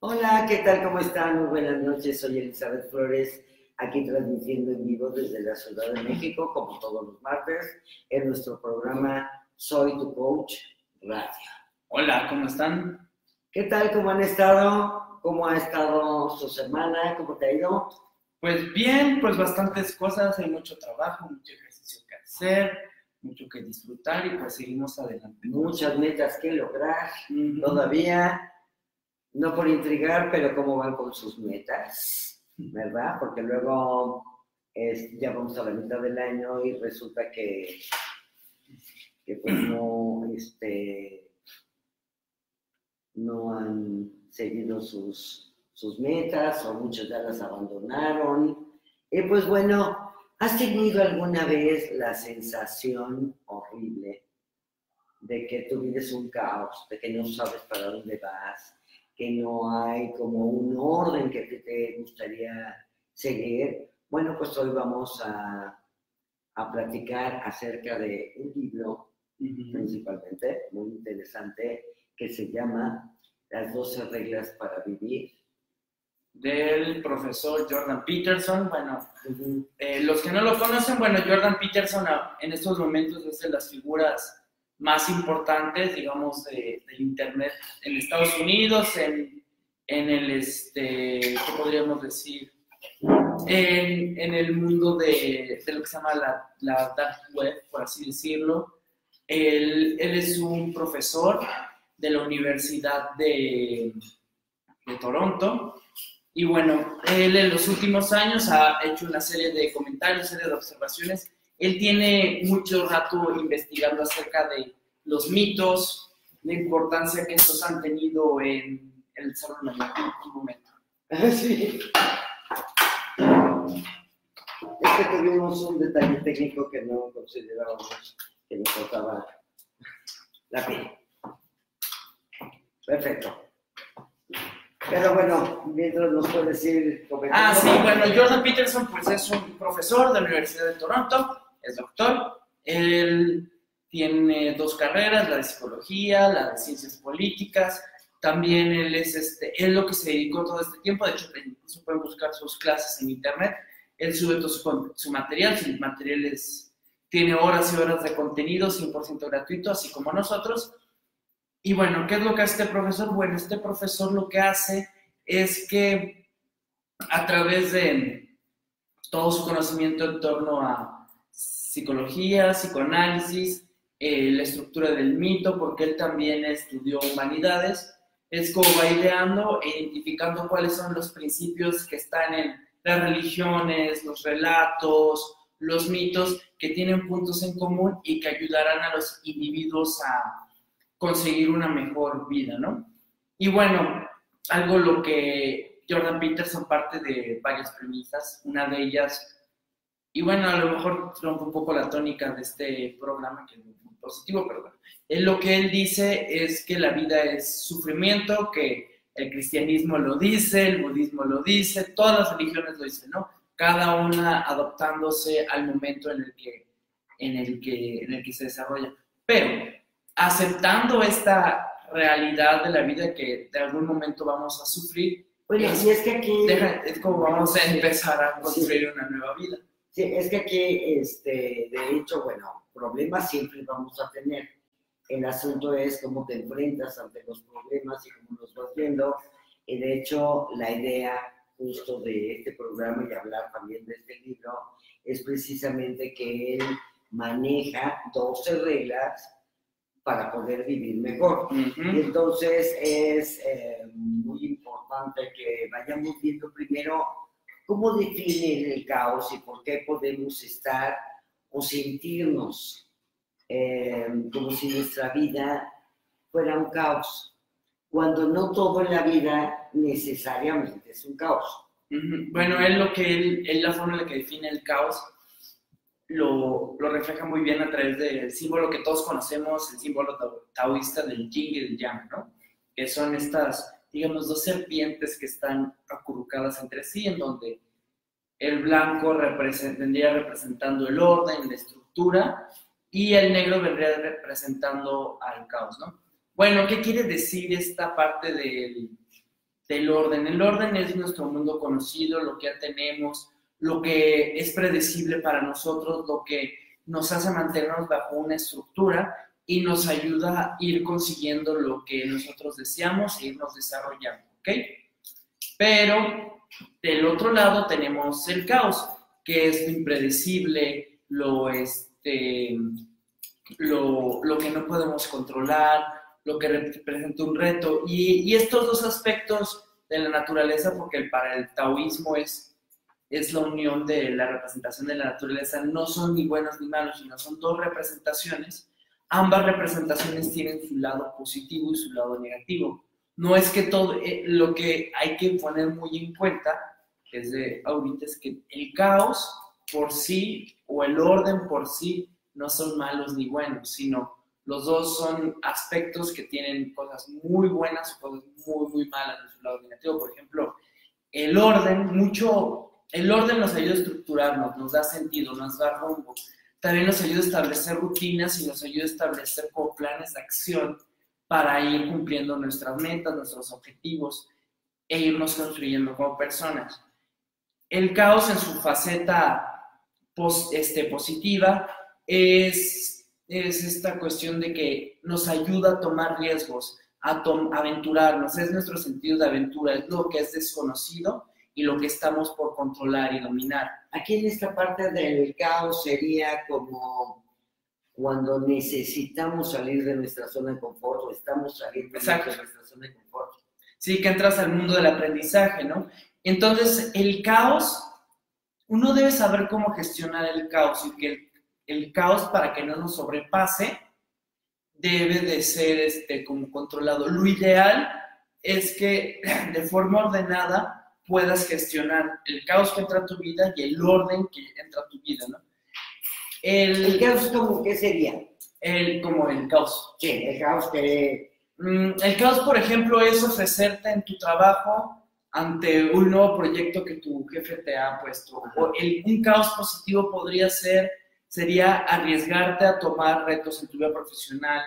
Hola, ¿qué tal? ¿Cómo están? Muy buenas noches. Soy Elizabeth Flores, aquí transmitiendo en vivo desde la Ciudad de México, como todos los martes, en nuestro programa Soy tu Coach Radio. Hola, ¿cómo están? ¿Qué tal? ¿Cómo han estado? ¿Cómo ha estado su semana? ¿Cómo te ha ido? Pues bien, pues bastantes cosas, hay mucho trabajo, mucho ejercicio que hacer, mucho que disfrutar y pues seguimos adelante. Muchas metas que lograr todavía, no por intrigar, pero cómo van con sus metas, ¿verdad? Porque luego es- ya vamos a la mitad del año y resulta que, que pues no, este, no han seguido sus, sus metas o muchos ya las abandonaron. Y pues bueno, ¿has tenido alguna vez la sensación horrible de que tu vida un caos, de que no sabes para dónde vas, que no hay como un orden que te, te gustaría seguir? Bueno, pues hoy vamos a, a platicar acerca de un libro principalmente muy interesante que se llama Las 12 reglas para vivir. Del profesor Jordan Peterson, bueno, eh, los que no lo conocen, bueno, Jordan Peterson en estos momentos es de las figuras más importantes, digamos, de- del Internet en Estados Unidos, en, en el, este, ¿qué podríamos decir? En, en el mundo de, de lo que se llama la, la dark web, por así decirlo. Él, él es un profesor de la Universidad de, de Toronto. Y bueno, él en los últimos años ha hecho una serie de comentarios, serie de observaciones. Él tiene mucho rato investigando acerca de los mitos, la importancia que estos han tenido en el desarrollo humano. Un momento. Sí. Es que tuvimos un detalle técnico que no considerábamos que nos faltaba la piel. Perfecto. Pero bueno, mientras nos puedes ir comentando. Ah, sí, bueno, Jordan Peterson pues es un profesor de la Universidad de Toronto, es doctor. Él tiene dos carreras, la de psicología, la de ciencias políticas. También él es este, él lo que se dedicó todo este tiempo, de hecho, incluso pueden buscar sus clases en internet. Él sube todo su, su material, su material es, tiene horas y horas de contenido 100% gratuito, así como nosotros. Y bueno, ¿qué es lo que hace este profesor? Bueno, este profesor lo que hace es que a través de todo su conocimiento en torno a psicología, psicoanálisis, eh, la estructura del mito, porque él también estudió humanidades, es como va ideando e identificando cuáles son los principios que están en las religiones, los relatos, los mitos, que tienen puntos en común y que ayudarán a los individuos a conseguir una mejor vida, ¿no? Y bueno, algo lo que Jordan Peterson parte de varias premisas, una de ellas, y bueno, a lo mejor rompe un poco la tónica de este programa, que es muy positivo, pero bueno, él, lo que él dice es que la vida es sufrimiento, que el cristianismo lo dice, el budismo lo dice, todas las religiones lo dicen, ¿no? Cada una adoptándose al momento en el que, en el que, en el que se desarrolla. Pero aceptando esta realidad de la vida que de algún momento vamos a sufrir, Bueno, es- y es que aquí. deja- es como vamos a Sí. empezar a construir una nueva vida. Sí, es que aquí, este, de hecho, bueno, problemas siempre vamos a tener. El asunto es cómo te enfrentas ante los problemas y cómo los vas viendo. Y de hecho, la idea justo de este programa y hablar también de este libro es precisamente que él maneja 12 reglas para poder vivir mejor. Y Ujú. entonces es eh, muy importante que vayamos viendo primero cómo define el caos y por qué podemos estar o sentirnos eh, como si nuestra vida fuera un caos, cuando no todo en la vida necesariamente es un caos. Bueno, él lo que él, él la forma en la que define el caos lo, lo refleja muy bien a través del símbolo que todos conocemos, el símbolo tao- taoísta del yin y del yang, ¿no? Que son estas, digamos, dos serpientes que están acurrucadas entre sí, en donde el blanco represent- vendría representando el orden, la estructura, y el negro vendría representando al caos, ¿no? Bueno, ¿qué quiere decir esta parte del, del orden. El orden es nuestro mundo conocido, lo que ya tenemos, lo que es predecible para nosotros, lo que nos hace mantenernos bajo una estructura y nos ayuda a ir consiguiendo lo que nosotros deseamos e irnos desarrollando, ¿ok? Pero del otro lado tenemos el caos, que es lo impredecible, lo, este, lo, lo que no podemos controlar, lo que representa un reto. Y, y, estos dos aspectos de la naturaleza, porque para el taoísmo es, es la unión de la representación de la naturaleza, no son ni buenos ni malos, sino son dos representaciones. Ambas representaciones tienen su lado positivo y su lado negativo. No es que todo, eh, lo que hay que poner muy en cuenta es de ahorita es que el caos por sí o el orden por sí no son malos ni buenos, sino los dos son aspectos que tienen cosas muy buenas o cosas muy, muy malas en su lado negativo. Por ejemplo, el orden, mucho, el orden nos ayuda a estructurarnos, nos da sentido, nos da rumbo. También nos ayuda a establecer rutinas y nos ayuda a establecer como planes de acción para ir cumpliendo nuestras metas, nuestros objetivos e irnos construyendo como personas. El caos en su faceta este, positiva es es esta cuestión de que nos ayuda a tomar riesgos, a aventurarnos, es nuestro sentido de aventura, es lo que es desconocido y lo que estamos por controlar y dominar. Aquí en esta parte del caos sería como cuando necesitamos salir de nuestra zona de confort o estamos saliendo de nuestra zona de confort. Sí, que entras al mundo del aprendizaje, ¿no? Entonces, el caos, uno debe saber cómo gestionar el caos y que el caos para que no nos sobrepase debe de ser este, como controlado. Lo ideal es que de forma ordenada puedas gestionar el caos que entra a tu vida y el orden que entra a tu vida, ¿no? El, caos como qué sería? El, como el caos. Sí, el caos que... Mm, el caos, por ejemplo, es ofrecerte en tu trabajo ante un nuevo proyecto que tu jefe te ha puesto. O el, un caos positivo podría ser sería arriesgarte a tomar retos en tu vida profesional,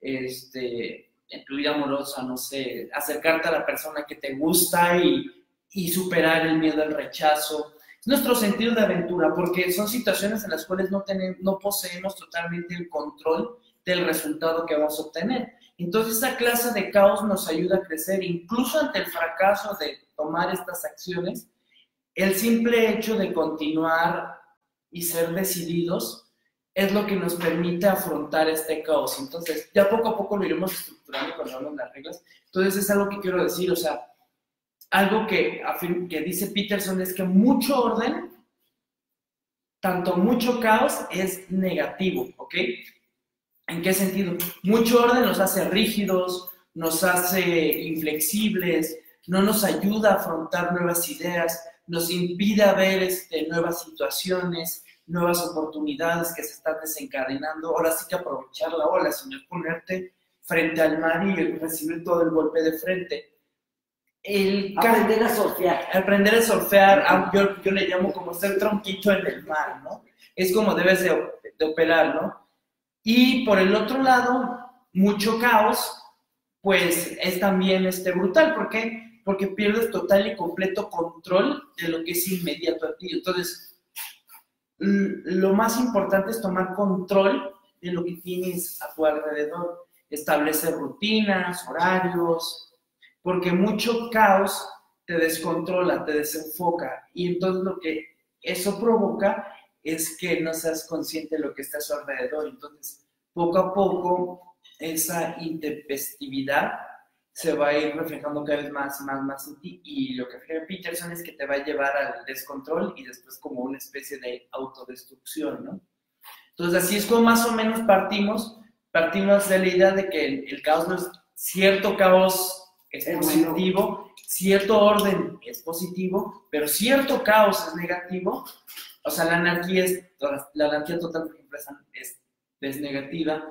este, en tu vida amorosa, no sé, acercarte a la persona que te gusta y, y superar el miedo al rechazo. Es nuestro sentido de aventura, porque son situaciones en las cuales no, tenemos, no poseemos totalmente el control del resultado que vamos a obtener. Entonces, esa clase de caos nos ayuda a crecer, incluso ante el fracaso de tomar estas acciones. El simple hecho de continuar y ser decididos es lo que nos permite afrontar este caos. Entonces, ya poco a poco lo iremos estructurando de las reglas. Entonces, es algo que quiero decir, o sea, algo que, que dice Peterson es que mucho orden, tanto mucho caos, es negativo, ¿ok? ¿En qué sentido? Mucho orden nos hace rígidos, nos hace inflexibles, no nos ayuda a afrontar nuevas ideas, nos impide ver este, nuevas situaciones, nuevas oportunidades que se están desencadenando. Ahora sí que aprovechar la ola, sino ponerte frente al mar y recibir todo el golpe de frente. El aprender a surfear. Aprender a surfear, yo, yo, le llamo como ser tronquito en el mar, ¿no? Es como debes de, de operar, ¿no? Y por el otro lado, mucho caos, pues es también este, brutal. ¿Por qué? porque pierdes total y completo control de lo que es inmediato a ti. Entonces, lo más importante es tomar control de lo que tienes a tu alrededor, establecer rutinas, horarios, porque mucho caos te descontrola, te desenfoca y entonces lo que eso provoca es que no seas consciente de lo que está a su alrededor. Entonces, poco a poco, esa intempestividad se va a ir reflejando cada vez más, más, más en ti. Y lo que cree Peterson es que te va a llevar al descontrol y después como una especie de autodestrucción, ¿no? Entonces, así es como más o menos partimos. Partimos de la idea de que el, caos no es cierto caos es positivo, cierto orden es positivo, pero cierto caos es negativo. O sea, la anarquía es, la anarquía total, por ejemplo, es, es negativa.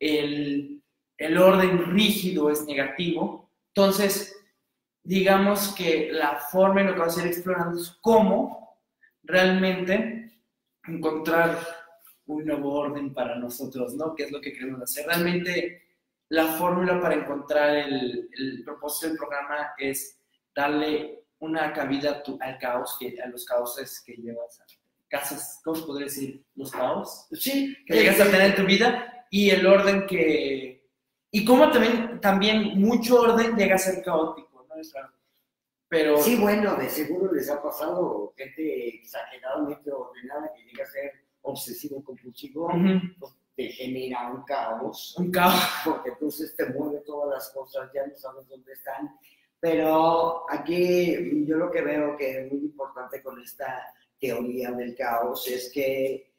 El, el orden rígido es negativo. Entonces, digamos que la forma en lo que vamos a ir explorando es cómo realmente encontrar un nuevo orden para nosotros, ¿no? ¿Qué es lo que queremos hacer? Realmente la fórmula para encontrar el, el propósito del programa es darle una cabida tu- al caos, que, a los caoses que llevas a casas, ¿cómo podría decir? Los caos Sí, que llegas a tener en tu vida y el orden que... Y cómo también, también mucho orden llega a ser caótico, ¿no? Es raro. Pero... Sí, bueno, de seguro les ha pasado gente exageradamente ordenada que llega a ser obsesivo compulsivo, Ujú, pues, te genera un caos, Un caos. porque entonces te mueve todas las cosas, ya no sabes dónde están. Pero aquí yo lo que veo que es muy importante con esta teoría del caos es que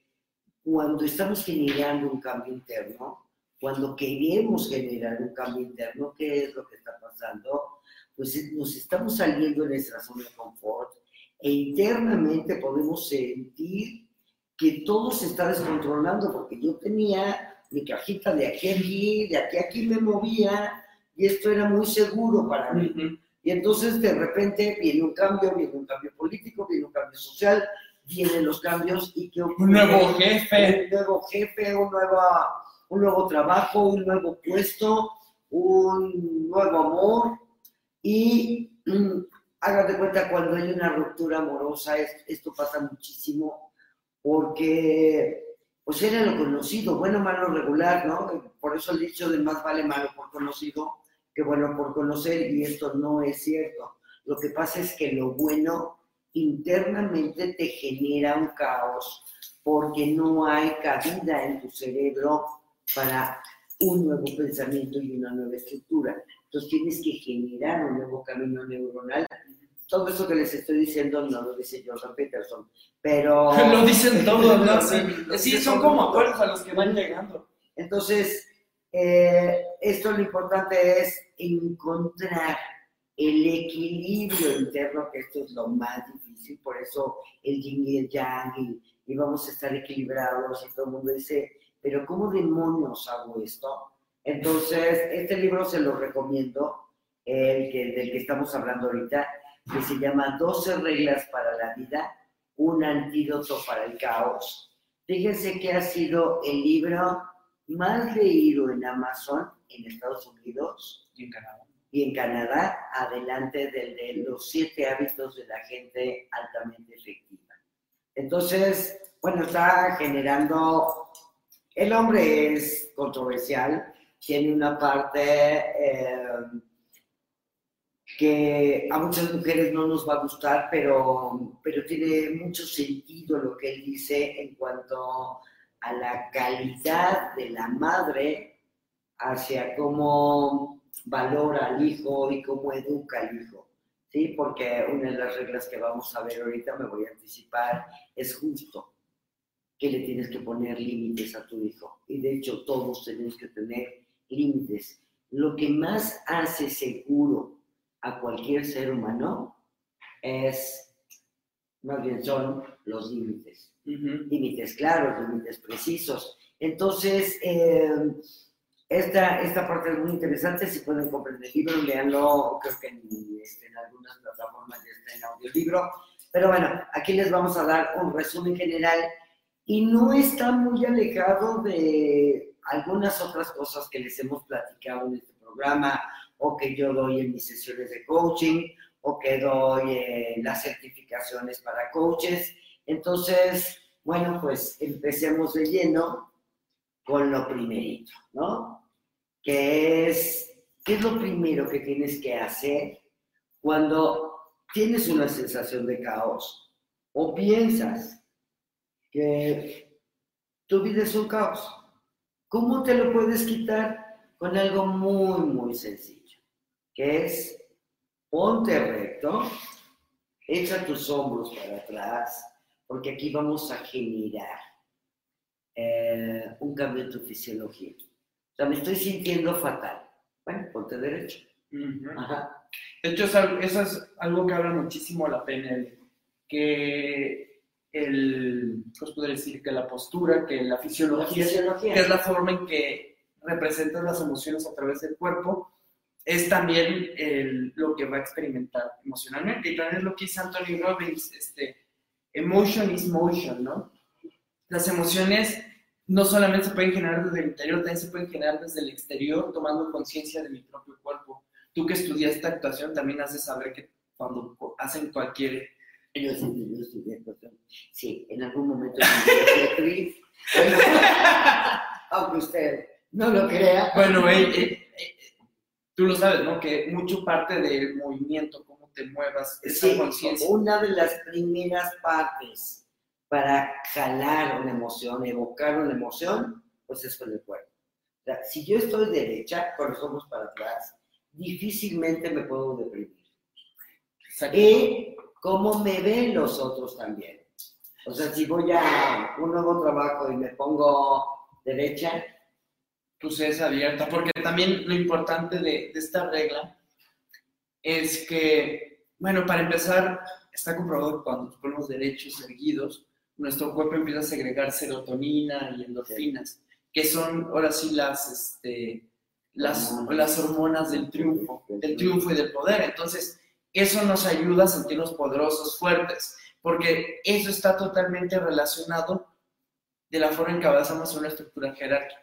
cuando estamos generando un cambio interno, cuando queremos generar un cambio interno, ¿qué es lo que está pasando? Pues eh, nos estamos saliendo de nuestra zona de confort e internamente podemos sentir que todo se está descontrolando porque yo tenía mi cajita de aquí a aquí, de aquí a aquí me movía y esto era muy seguro para mí. Ujú. Y entonces de repente viene un cambio, viene un cambio político, viene un cambio social, vienen los cambios y que Un nuevo jefe. un nuevo jefe, un nuevo, un nuevo trabajo, un nuevo puesto, un nuevo amor. Y mm, hagan de cuenta cuando hay una ruptura amorosa, es- esto pasa muchísimo porque pues era lo conocido, bueno, malo, regular, ¿no? Por eso el dicho de más vale malo por conocido que bueno por conocer y esto no es cierto. Lo que pasa es que lo bueno internamente te genera un caos porque no hay cabida en tu cerebro para un nuevo pensamiento y una nueva estructura. Entonces tienes que generar un nuevo camino neuronal. Todo eso que les estoy diciendo no lo dice Jordan Peterson, pero... Lo dicen todos, ¿no? Sí, sí, son como acuerdos a los que van llegando. Entonces, eh, esto lo importante es encontrar el equilibrio interno, que esto es lo más difícil, por eso el yin y el yang, y, y vamos a estar equilibrados, y todo el mundo dice, pero ¿cómo demonios hago esto? Entonces, este libro se lo recomiendo, el que, del que estamos hablando ahorita, que se llama 12 reglas para la vida, un antídoto para el caos. Fíjense que ha sido el libro más leído en Amazon en Estados Unidos Y en Canadá. y en Canadá, adelante del de los siete hábitos de la gente altamente efectiva. Entonces, bueno, está generando, el hombre es controversial, tiene una parte eh, que a muchas mujeres no nos va a gustar, pero, pero tiene mucho sentido lo que él dice en cuanto a la calidad de la madre hacia cómo valora al hijo y cómo educa al hijo. ¿sí? Porque una de las reglas que vamos a ver ahorita, me voy a anticipar, es justo que le tienes que poner límites a tu hijo. Y de hecho todos tenemos que tener límites. Lo que más hace seguro a cualquier ser humano es, más bien son los límites. Límites claros, límites precisos. Entonces, eh, esta, esta parte es muy interesante, si pueden comprar el libro, leanlo, creo que en, este, en algunas plataformas ya está en audiolibro, pero bueno, aquí les vamos a dar un resumen general y no está muy alejado de algunas otras cosas que les hemos platicado en este programa o que yo doy en mis sesiones de coaching o que doy eh, las certificaciones para coaches. Entonces, bueno, pues empecemos de lleno con lo primerito, ¿no? Que es, ¿qué es lo primero que tienes que hacer cuando tienes una sensación de caos o piensas que tu vida es un caos? ¿Cómo te lo puedes quitar? Con algo muy, muy sencillo, que es ponte recto, echa tus hombros para atrás, porque aquí vamos a generar eh, un cambio en tu fisiología. O sea, me estoy sintiendo fatal. Bueno, ponte derecho. Ujú. Ajá. De hecho, es algo- eso es algo que habla muchísimo la PNL, que el, ¿cómo podría decir? Que la postura, que la La fisiología, fisiología. que es la forma en que representas las emociones a través del cuerpo, es también el- lo que va a experimentar emocionalmente. Y también es lo que dice Anthony Robbins, este, emotion is motion, ¿no? Las emociones no solamente se pueden generar desde el interior, también se pueden generar desde el exterior, tomando conciencia de mi propio cuerpo. Tú que estudiaste actuación también de saber que cuando hacen cualquier... Yo sí, yo de acuerdo. Sí, en algún momento actriz. Aunque usted no lo crea. Bueno, eh, tú lo sabes, ¿no? Que mucho parte del movimiento, cómo te muevas, esa Sí, conciencia. una de las primeras partes para jalar una emoción, evocar una emoción, pues es con el cuerpo. O sea, si yo estoy derecha, con los ojos para atrás, difícilmente me puedo deprimir. Exacto. Y cómo me ven los otros también. O sea, si voy a un nuevo trabajo y me pongo derecha, sed es abierta, porque también lo importante de, de esta regla es que, bueno, para empezar, está comprobado que cuando nos ponemos derechos erguidos, nuestro cuerpo empieza a segregar serotonina y endorfinas, que son ahora sí las, este, las, Hormonas. las hormonas del triunfo, del triunfo y del poder. Entonces, eso nos ayuda a sentirnos poderosos, fuertes, porque eso está totalmente relacionado de la forma en que avanzamos en una estructura jerárquica.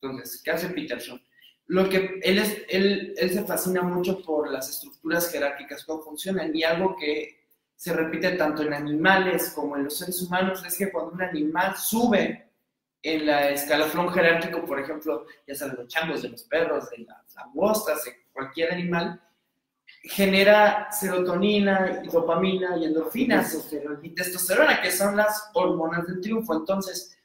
Entonces, ¿qué hace Peterson? Lo que él, es, él, él se fascina mucho por las estructuras jerárquicas, cómo funcionan, y algo que se repite tanto en animales como en los seres humanos es que cuando un animal sube en la escalafón jerárquico, por ejemplo, ya sabes, los changos de los perros, de las langostas, de cualquier animal, genera serotonina dopamina y endorfinas y testosterona, que son las hormonas del triunfo. Entonces,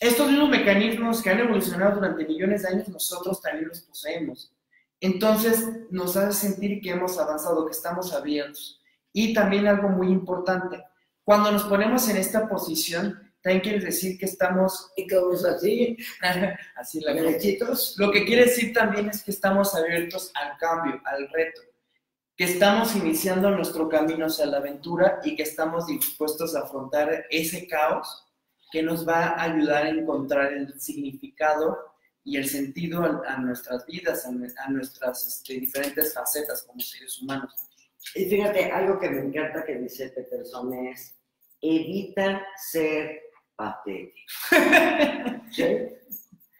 estos mismos mecanismos que han evolucionado durante millones de años, nosotros también los poseemos. Entonces, nos hace sentir que hemos avanzado, que estamos abiertos. Y también algo muy importante, cuando nos ponemos en esta posición, también quiere decir que estamos y como es así, así la derechitos, lo que quiere decir también es que estamos abiertos al cambio, al reto, que estamos iniciando nuestro camino hacia la aventura y que estamos dispuestos a afrontar ese caos que nos va a ayudar a encontrar el significado y el sentido a, a nuestras vidas, a, a nuestras este, diferentes facetas como seres humanos. Y fíjate, algo que me encanta que dice Peterson es, evita ser patético. ¿Sí?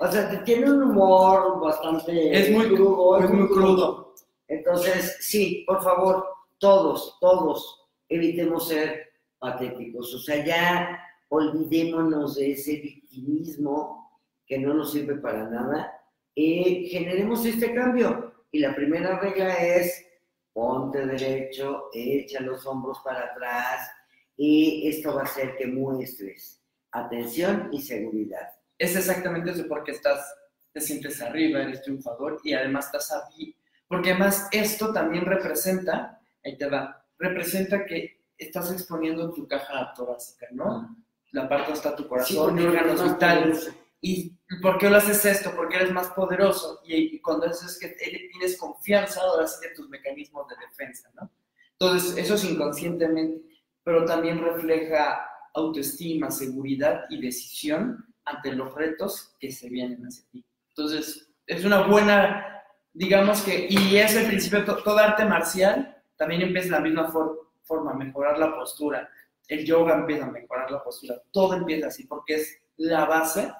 O sea, tiene un humor bastante Es muy crudo. Es muy crudo. Entonces, sí, por favor, todos, todos, evitemos ser patéticos. O sea, ya olvidémonos de ese victimismo que no nos sirve para nada y generemos este cambio. Y la primera regla es ponte derecho, echa los hombros para atrás y esto va a hacer que muestres atención y seguridad. es exactamente eso, porque estás, te sientes arriba, eres triunfador y además estás aquí. Porque además esto también representa, ahí te va, representa que estás exponiendo tu caja torácica, ¿no? La parte donde está tu corazón, y órganos más vitales. ¿Y por qué lo haces esto? Porque eres más poderoso y, y cuando eso es que tienes confianza, ahora sí de tus mecanismos de defensa, ¿no? Entonces, eso es inconscientemente, pero también refleja autoestima, seguridad y decisión ante los retos que se vienen hacia ti. Entonces, es una buena, digamos que, y es el principio, to- todo arte marcial también empieza de la misma for- forma, mejorar la postura. El yoga empieza a mejorar la postura. Todo empieza así porque es la base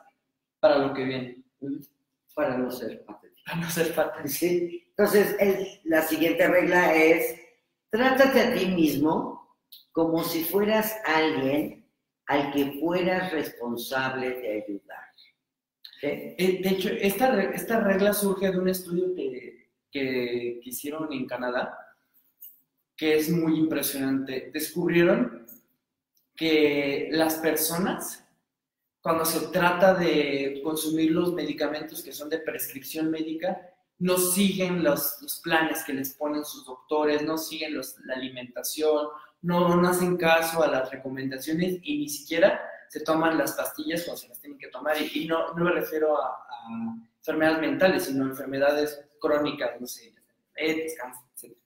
para lo que viene. para no ser patético. Para no ser fatal. ¿sí? Entonces, el- la siguiente regla es, trátate a ti mismo como si fueras alguien al que fueras responsable de ayudar. ¿sí? Eh, De hecho, esta, esta regla surge de un estudio que, que, que hicieron en Canadá, que es muy impresionante. Descubrieron que las personas, cuando se trata de consumir los medicamentos que son de prescripción médica, no siguen los, los planes que les ponen sus doctores, no siguen los- la alimentación, no, no hacen caso a las recomendaciones y ni siquiera se toman las pastillas cuando se las tienen que tomar. Y, y no, no me refiero a, a enfermedades mentales, sino enfermedades crónicas, no sé, diabetes, cáncer, etc.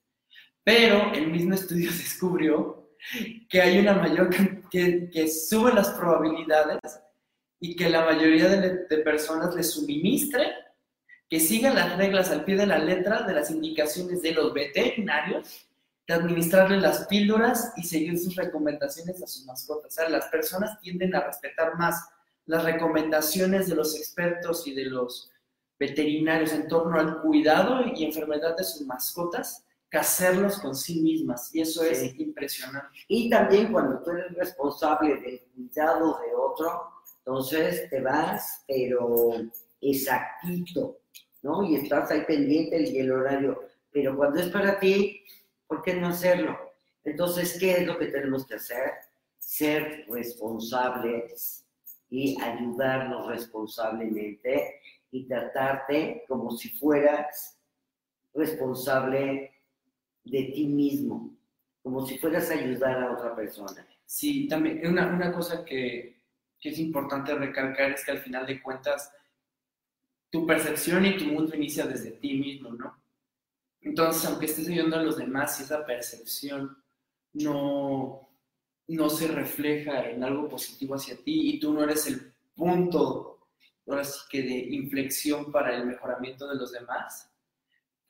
Pero el mismo estudio descubrió que hay una mayor, can- que, que sube las probabilidades y que la mayoría de, personas les suministre que sigan las reglas al pie de la letra de las indicaciones de los veterinarios de administrarle las píldoras y seguir sus recomendaciones a sus mascotas. O sea, las personas tienden a respetar más las recomendaciones de los expertos y de los veterinarios en torno al cuidado y enfermedad de sus mascotas que hacerlos con sí mismas. Y eso es Sí. impresionante. Y también cuando tú eres responsable del cuidado de otro, entonces te vas, pero exactito, ¿no? Y estás ahí pendiente y el horario. Pero cuando es para ti, ¿por qué no hacerlo? Entonces, ¿qué es lo que tenemos que hacer? Ser responsables y ayudarnos responsablemente y tratarte como si fueras responsable de ti mismo, como si fueras a ayudar a otra persona. Sí, también una, una cosa que, que es importante recalcar es que al final de cuentas tu percepción y tu mundo inicia desde ti mismo, ¿no? Entonces, aunque estés ayudando a los demás, si esa percepción no, no se refleja en algo positivo hacia ti y tú no eres el punto, ahora sí que de inflexión para el mejoramiento de los demás,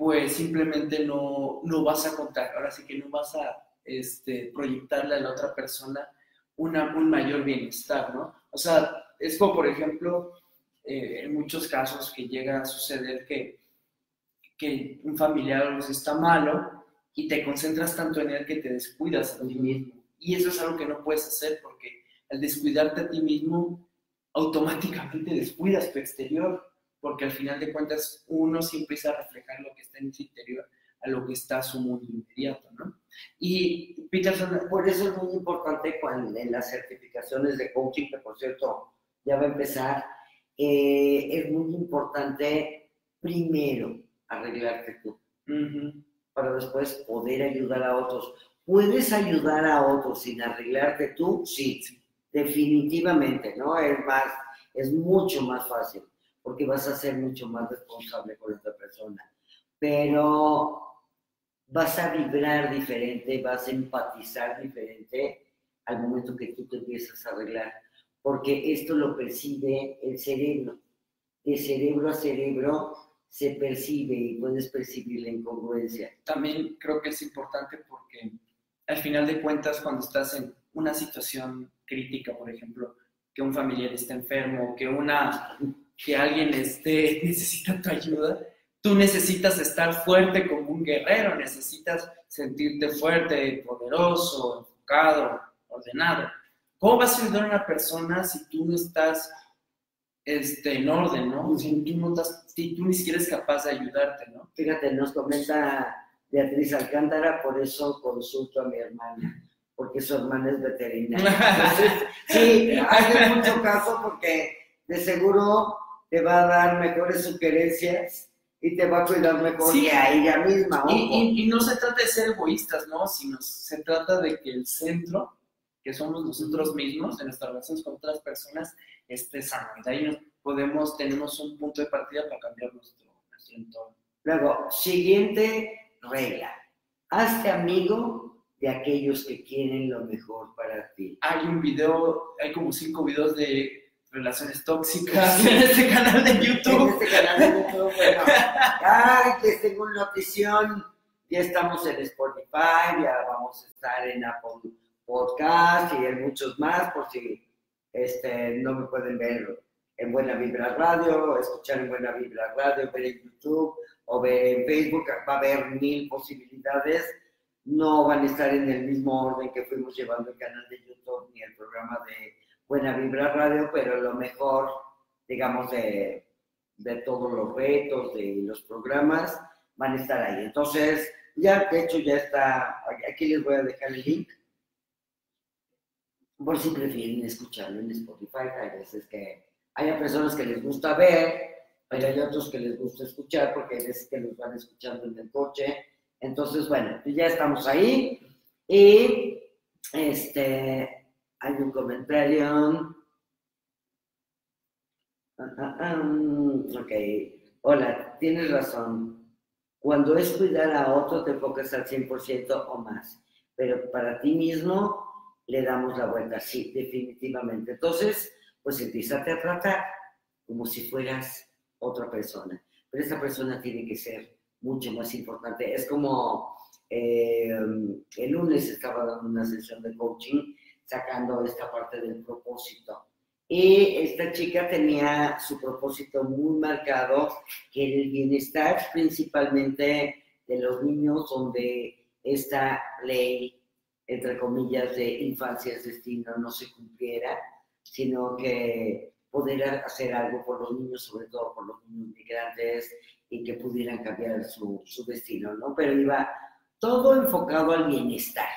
pues simplemente no, no vas a contar, ahora sí que no vas a este, proyectarle a la otra persona una, un mayor bienestar, ¿no? O sea, es como, por ejemplo, eh, en muchos casos que llega a suceder que, que un familiar está malo y te concentras tanto en él que te descuidas a ti mismo. Y eso es algo que no puedes hacer porque al descuidarte a ti mismo, automáticamente descuidas tu exterior, porque al final de cuentas uno sí empieza a reflejar lo que está en su interior a lo que está su mundo inmediato, ¿no? Y Peterson, Por eso es muy importante cuando en las certificaciones de coaching, que por cierto ya va a empezar, eh, es muy importante primero arreglarte tú, para después poder ayudar a otros. ¿Puedes ayudar a otros sin arreglarte tú? Sí, definitivamente, ¿no? Es más, es mucho más fácil, porque vas a ser mucho más responsable con otra persona. Pero vas a vibrar diferente, vas a empatizar diferente al momento que tú te empiezas a arreglar, porque esto lo percibe el cerebro. De cerebro a cerebro se percibe y puedes percibir la incongruencia. también creo que es importante porque al final de cuentas cuando estás en una situación crítica, por ejemplo, que un familiar está enfermo, que una que alguien esté necesita tu ayuda, tú necesitas estar fuerte como un guerrero, necesitas sentirte fuerte, poderoso, enfocado, ordenado. ¿Cómo vas a ayudar a una persona si tú no estás este, en orden, ¿no? Si tú, no estás, si tú ni siquiera eres capaz de ayudarte, ¿no? Fíjate, nos comenta Beatriz Alcántara, por eso consulto a mi hermana, porque su hermana es veterinaria. Entonces, sí, hazle mucho caso porque de seguro te va a dar mejores sugerencias y te va a cuidar mejor Sí. que a ella misma. Y, y- y no se trata de ser egoístas, ¿no? Sino se trata de que el centro, que somos nosotros mismos, en nuestras relaciones con otras personas, esté sano. Y de ahí nos podemos, tenemos un punto de partida para cambiar nuestro, nuestro entorno. Luego, siguiente regla. Hazte amigo de aquellos que quieren lo mejor para ti. Hay un video, hay como cinco videos de relaciones tóxicas en este canal de En YouTube. este canal de YouTube, bueno, ay, les tengo una notición. Ya estamos en Spotify, ya vamos a estar en Apple Podcast y en muchos más, por si este, no me pueden ver en Buena Vibra Radio, escuchar en Buena Vibra Radio, ver en YouTube o ver en Facebook, va a haber mil posibilidades. No van a estar en el mismo orden que fuimos llevando el canal de YouTube ni el programa de Buena Vibra Radio, pero lo mejor, digamos, de, de todos los retos, de los programas, van a estar ahí. Entonces, ya, de hecho, ya está, aquí les voy a dejar el link. Por si prefieren escucharlo en Spotify, hay veces que hay personas que les gusta ver, pero hay otros que les gusta escuchar porque veces que los van escuchando en el coche. Entonces, bueno, pues ya estamos ahí. Y este, hay un comentario. Ah, ah, ah, ok, hola, tienes razón. Cuando es cuidar a otro, te enfocas al 100% o más. Pero para ti mismo, le damos la vuelta, sí, definitivamente. Entonces, pues empiezate a tratar como si fueras otra persona. Pero esta persona tiene que ser mucho más importante. Es como eh, el lunes estaba dando una sesión de coaching sacando esta parte del propósito. Y esta chica tenía su propósito muy marcado, que el bienestar principalmente de los niños donde esta ley, entre comillas, de infancia es destino no se cumpliera, sino que poder hacer algo por los niños, sobre todo por los niños migrantes, y que pudieran cambiar su, su destino, ¿no? Pero iba todo enfocado al bienestar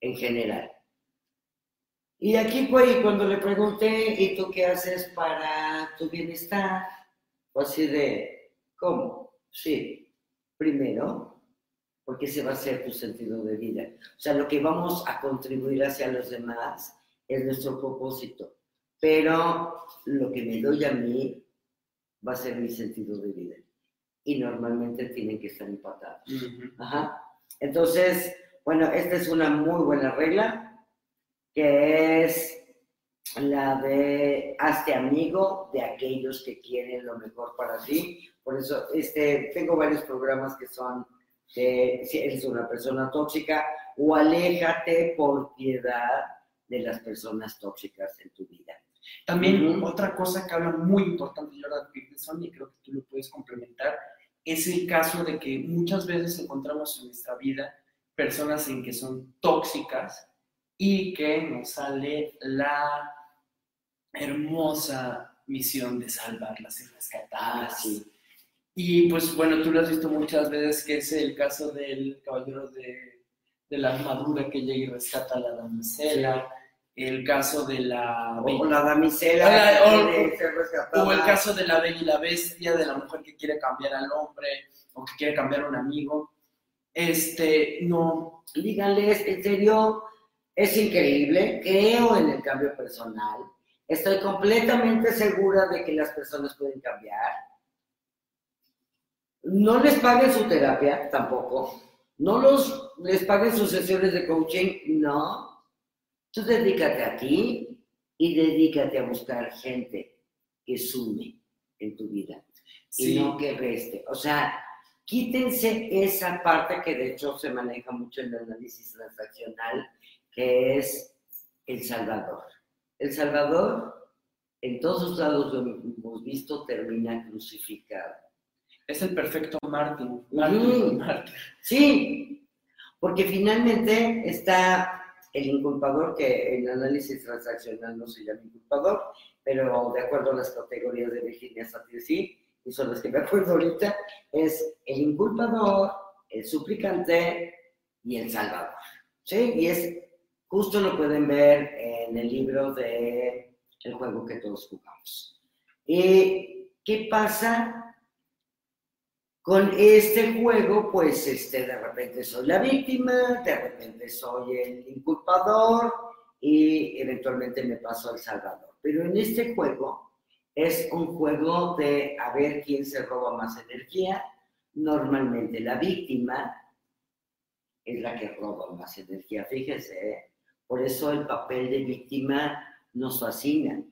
en general. Y aquí, pues, cuando le pregunté, ¿y tú qué haces para tu bienestar? Pues así de, ¿cómo? Sí, primero, porque ese va a ser tu sentido de vida. O sea, lo que vamos a contribuir hacia los demás es nuestro propósito. Pero lo que me doy a mí va a ser mi sentido de vida. Y normalmente tienen que estar empatados. Ajá. Entonces, bueno, esta es una muy buena regla, que es la de hazte amigo de aquellos que quieren lo mejor para ti. Por eso este, tengo varios programas que son si eres una persona tóxica o aléjate por piedad de las personas tóxicas en tu vida. También otra cosa que habla muy importante Jordan Peterson, y creo que tú lo puedes complementar, es el caso de que muchas veces encontramos en nuestra vida personas en que son tóxicas y que nos sale la hermosa misión de salvarlas y rescatarlas. sí. Y pues bueno, tú lo has visto muchas veces, que es el caso del caballero de, de la armadura que llega y rescata a la damisela, el caso de la... O la damisela. o, o, el caso de la bella y la bestia, de la mujer que quiere cambiar al hombre o que quiere cambiar a un amigo. Este, no. Díganles, en serio, es increíble, creo en el cambio personal, estoy completamente segura de que las personas pueden cambiar. No les paguen su terapia tampoco, no los, les paguen sus sesiones de coaching, no. Tú dedícate a ti y dedícate a buscar gente que sume en tu vida y no que reste. O sea, quítense esa parte que de hecho se maneja mucho en el análisis transaccional, que es El Salvador. El Salvador, en todos lados lo hemos visto, termina crucificado. Es el perfecto Martín. Martín, Sí, porque finalmente está el inculpador, que en análisis transaccional no se llama inculpador, pero de acuerdo a las categorías de Virginia Satir sí, y son las que me acuerdo ahorita, es el inculpador, el suplicante y el salvador. ¿Sí? Y es justo lo pueden ver en el libro de El juego que todos jugamos. ¿Y qué pasa con este juego? Pues este, de repente soy la víctima, de repente soy el inculpador y eventualmente me paso al salvador. Pero en este juego es un juego de a ver quién se roba más energía. Normalmente la víctima es la que roba más energía. Fíjese, por eso el papel de víctima nos fascina.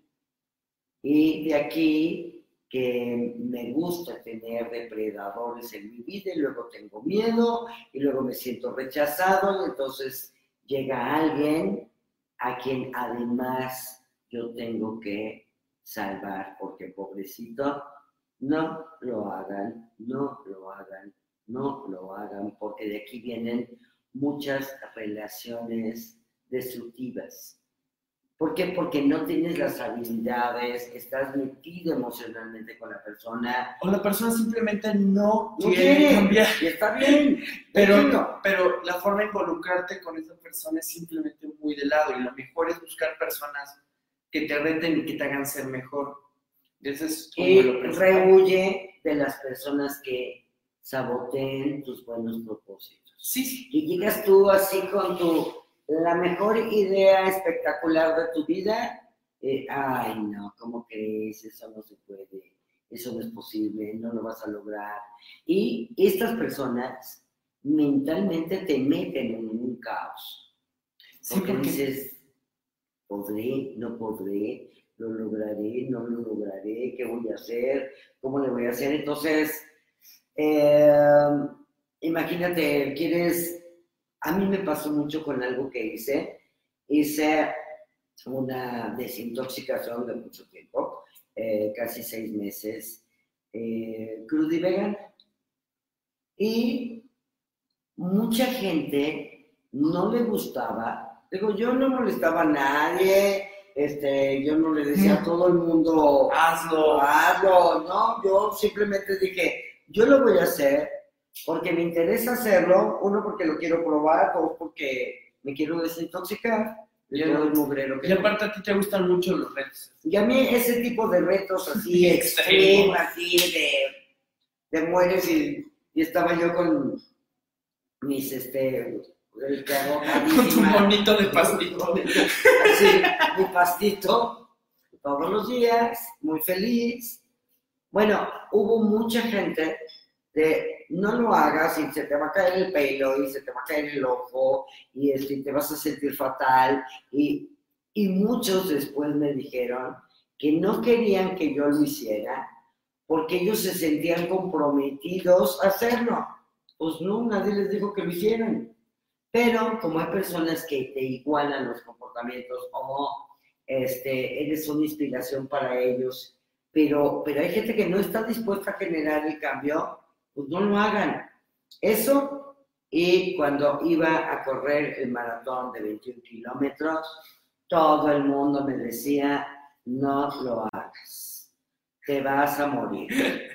Y de aquí que me gusta tener depredadores en mi vida y luego tengo miedo y luego me siento rechazado entonces llega alguien a quien además yo tengo que salvar, porque pobrecito, no lo hagan, no lo hagan, no lo hagan, porque de aquí vienen muchas relaciones destructivas. ¿Por qué? Porque no tienes las habilidades, estás metido emocionalmente con la persona. O la persona simplemente no, quiere, cambiar. Y está bien. Pero, no, pero la forma de involucrarte con esa persona es simplemente muy de lado. Y lo mejor es buscar personas que te reten y que te hagan ser mejor. Ese es y rehuye de las personas que saboteen tus buenos propósitos. Sí, sí. Y llegas tú así con tu, la mejor idea espectacular de tu vida. Eh, ay, no, ¿cómo crees? Eso no se puede. Eso no es posible, no lo vas a lograr. Y estas personas mentalmente te meten en un caos. Porque, porque dices, podré, no podré, lo lograré, no lo lograré, qué voy a hacer, cómo le voy a hacer. Entonces, em, imagínate, quieres, a mí me pasó mucho con algo que hice, hice una desintoxicación de mucho tiempo, eh, casi seis meses, eh, crudo y vegan, y mucha gente no le gustaba. Digo, yo no molestaba a nadie, este, yo no le decía a todo el mundo, Hazlo. hazlo, no, yo simplemente dije, yo lo voy a hacer porque me interesa hacerlo, uno porque lo quiero probar, dos porque me quiero desintoxicar de Y todo el mugrero que Y aparte a ti te gustan mucho los retos. y a mí ese tipo de retos así Extremos. así de, de mueres y, y estaba yo con mis, este, el Con tu monito de pastito. así, mi pastito, todos los días, muy feliz. Bueno, hubo mucha gente de no lo hagas y se te va a caer el pelo y se te va a caer el ojo y este, te vas a sentir fatal. Y, y muchos después me dijeron que no querían que yo lo hiciera porque ellos se sentían comprometidos a hacerlo. Pues no, nadie les dijo que lo hicieran. Pero como hay personas que te igualan los comportamientos o este, eres una inspiración para ellos, pero, pero hay gente que no está dispuesta a generar el cambio, pues no lo hagan. Eso y cuando iba a correr el maratón de 21 kilómetros, todo el mundo me decía, no lo hagas, te vas a morir.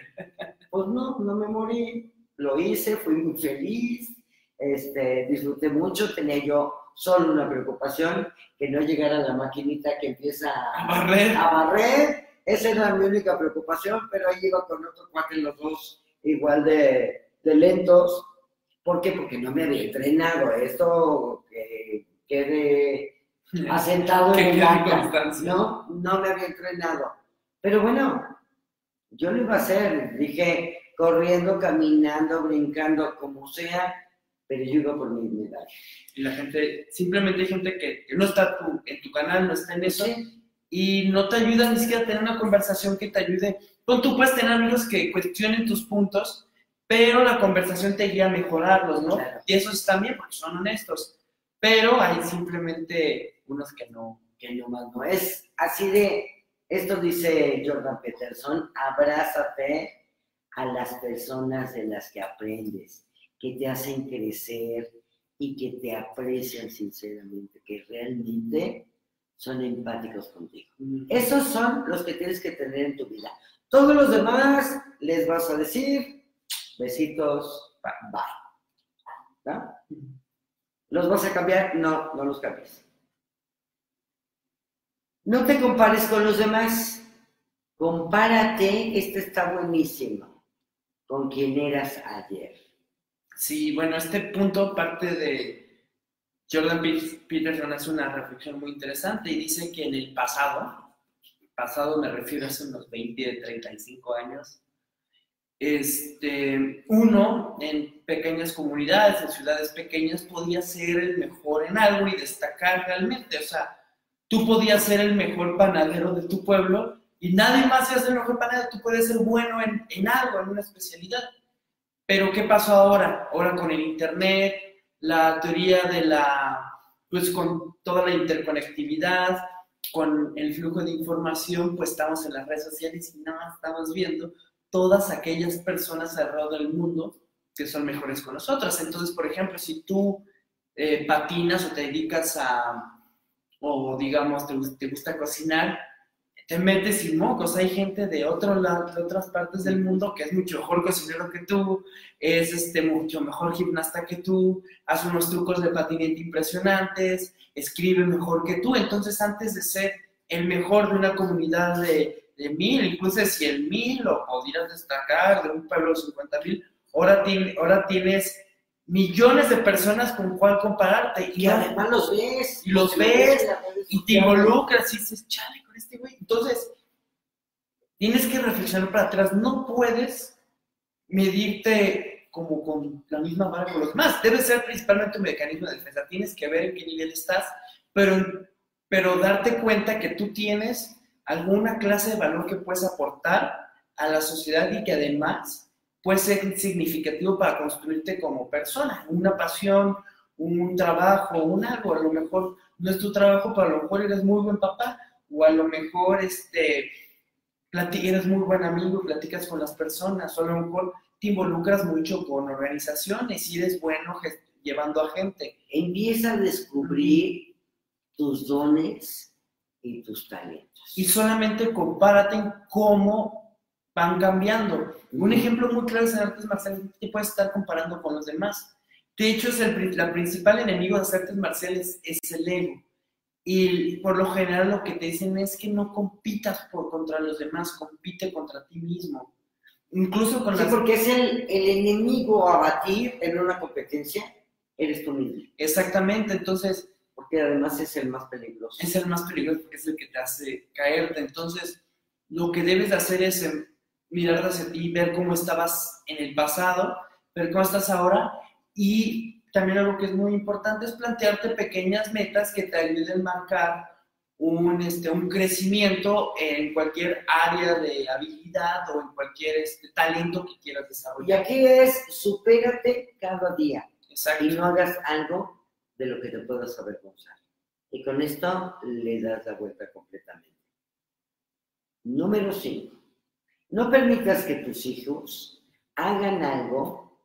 Pues no, no me morí, lo hice, fui muy feliz, este, disfruté mucho, tenía yo solo una preocupación, que no llegara la maquinita que empieza A barrer. a barrer, esa era mi única preocupación, pero ahí iba con otro cuate, los dos igual de, de lentos. ¿Por qué? Porque no me había entrenado. Esto que quede asentado en el constancia. No, no me había entrenado. Pero bueno, yo lo iba a hacer. Dije, corriendo, caminando, brincando, como sea, pero yo iba por mi medalla. Y la gente, simplemente hay gente que, que no está tu- en tu canal, no está en eso, Sí, y no te ayuda ni siquiera a tener una conversación que te ayude. Pues tú puedes tener amigos que cuestionen tus puntos, pero la conversación te guía a mejorarlos, ¿no? Claro. Y eso está bien porque son honestos. Pero hay simplemente unos que no. que no más no es así de, esto dice Jordan Peterson, abrázate a las personas de las que aprendes, que te hacen crecer y que te aprecian sinceramente, que realmente son empáticos contigo. Esos son los que tienes que tener en tu vida. Todos los demás les vas a decir, besitos, bye. ¿Los vas a cambiar? No, no los cambies. No te compares con los demás. Compárate, este está buenísimo, con quien eras ayer. Sí, bueno, este punto parte de Jordan Pe- Peterson hace una reflexión muy interesante y dice que en el pasado, pasado me refiero a hace unos 20, 35 años, este, uno en pequeñas comunidades, en ciudades pequeñas, podía ser el mejor en algo y destacar realmente. O sea, tú podías ser el mejor panadero de tu pueblo y nadie más ser el mejor panadero. Tú puedes ser bueno en, en algo, en una especialidad. Pero ¿qué pasó ahora? Ahora con el Internet, la teoría de la, pues con toda la interconectividad, con el flujo de información, pues estamos en las redes sociales y nada más estamos viendo todas aquellas personas alrededor del mundo que son mejores con nosotras. Entonces, por ejemplo, si tú eh, patinas o te dedicas a, o digamos, te, te gusta cocinar, te metes sin mocos. Hay gente de, otro lado, de otras partes del mundo que es mucho mejor cocinero que tú, es este, mucho mejor gimnasta que tú, hace unos trucos de patinete impresionantes, escribe mejor que tú. Entonces, antes de ser el mejor de una comunidad de, de mil, incluso de cien mil, o podrías destacar de un pueblo de 50 mil, ahora, tiene- ahora tienes millones de personas con cuál compararte. Y además los ves. Y los ves, y te involucras y dices, chale, con este güey. Entonces, tienes que reflexionar para atrás. No puedes medirte como con la misma vara con los demás. Debe ser principalmente un mecanismo de defensa. Tienes que ver en qué nivel estás, pero, pero darte cuenta que tú tienes alguna clase de valor que puedes aportar a la sociedad y que además puede ser significativo para construirte como persona. Una pasión, un trabajo, un algo. A lo mejor no es tu trabajo, pero a lo mejor eres muy buen papá, o a lo mejor este, eres muy buen amigo, platicas con las personas, o a lo mejor te involucras mucho con organizaciones y eres bueno llevando a gente. Empieza a descubrir tus dones y tus talentos. Y solamente compárate en cómo van cambiando. Un ejemplo muy claro es en artes marciales, te puedes estar comparando con los demás. De hecho, es el la principal enemigo de las artes marciales es el ego. Y por lo general lo que te dicen es que no compitas por, contra los demás, compite contra ti mismo. Incluso con sí, porque es el, el enemigo a batir en una competencia, eres tú mismo. Exactamente, entonces... Porque además es el más peligroso. Es el más peligroso porque es el que te hace caerte. Entonces, lo que debes de hacer es em, mirar hacia ti, ver cómo estabas en el pasado, ver cómo estás ahora y también algo que es muy importante es plantearte pequeñas metas que te ayuden a marcar un, este, un crecimiento en cualquier área de habilidad o en cualquier este, talento que quieras desarrollar. Y aquí es, supérate cada día. Exacto. Y no hagas algo de lo que te puedas avergonzar. Y con esto le das la vuelta completamente. Número 5. No permitas que tus hijos hagan algo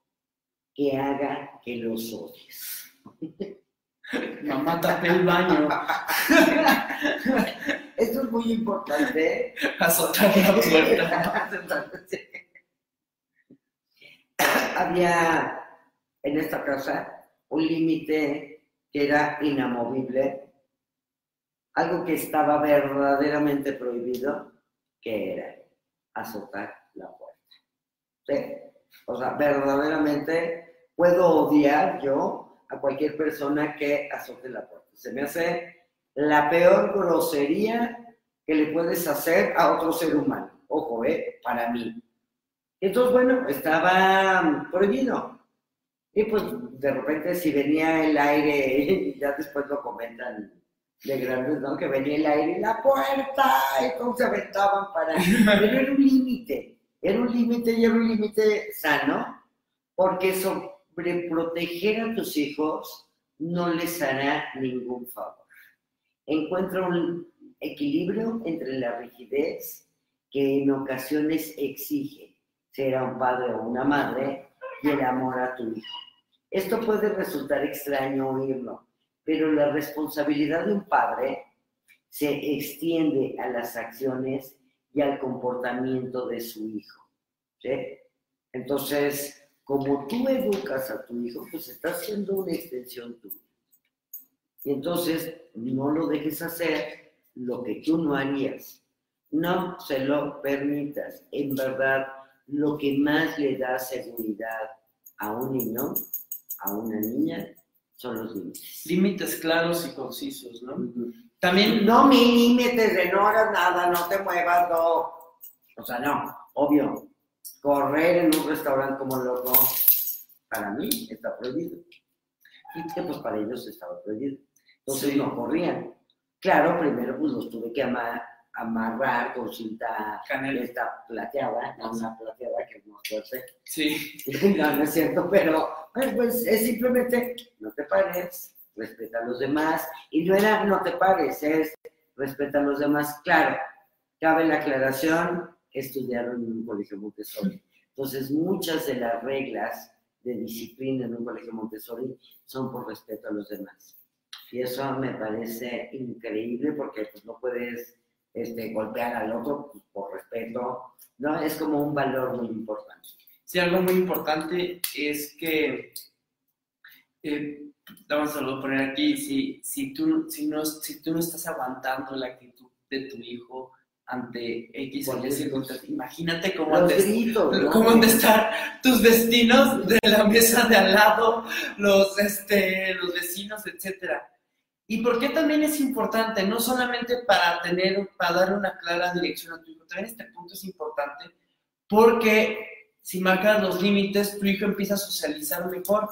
que haga que los odies. Mamá, tapé el baño. Esto es muy importante. Azotar la puerta. Había en esta casa un límite que era inamovible, algo que estaba verdaderamente prohibido, que era azotar la puerta. ¿Sí? O sea, verdaderamente puedo odiar yo a cualquier persona que azote la puerta. Se me hace la peor grosería que le puedes hacer a otro ser humano. Ojo, ¿eh? Para mí. Entonces, bueno, estaba prohibido. Y pues de repente si venía el aire, y ya después lo comentan de grandes, ¿no? Que venía el aire y la puerta, y se aventaban para... Pero era un límite. Era un límite y era un límite sano, porque sobreproteger a tus hijos no les hará ningún favor. Encuentra un equilibrio entre la rigidez que en ocasiones exige ser un padre o una madre y el amor a tu hijo. Esto puede resultar extraño oírlo, pero la responsabilidad de un padre se extiende a las acciones y al comportamiento de su hijo. Entonces, como tú educas a tu hijo, pues estás haciendo una extensión tuya. Y entonces, no lo dejes hacer lo que tú no harías. No se lo permitas. En verdad, lo que más le da seguridad a un niño, a una niña, son los límites. Límites claros y concisos, ¿no? También... No mi límites de no hagas nada, no te muevas, no. O sea, no, obvio. Correr en un restaurante como loco, para mí está prohibido. Y que pues para ellos estaba prohibido. Entonces no corrían. Claro, primero pues los tuve que amarrar con cinta esta plateada, no una plateada que es más fuerte. Sí. no, no es cierto, pero pues es simplemente no te pares, respeta a los demás. Y no era no te pares, es respeta a los demás. Claro, cabe la aclaración, estudiaron en un colegio Montessori. Entonces, muchas de las reglas de disciplina en un colegio Montessori son por respeto a los demás. Y eso me parece increíble porque pues, no puedes este, golpear al otro pues, por respeto. No, es como un valor muy importante. Sí, algo muy importante es que, eh, vamos a poner aquí, si, si, tú, si, no, si tú no estás aguantando la actitud de tu hijo ante X o Y circunstancias, imagínate cómo han, de, cómo de estar tus destinos de la mesa de al lado, los, este, los vecinos, etcétera. ¿Y por qué también es importante? No solamente para tener, para dar una clara dirección a tu hijo, también este punto es importante porque si marcas los límites, tu hijo empieza a socializar mejor,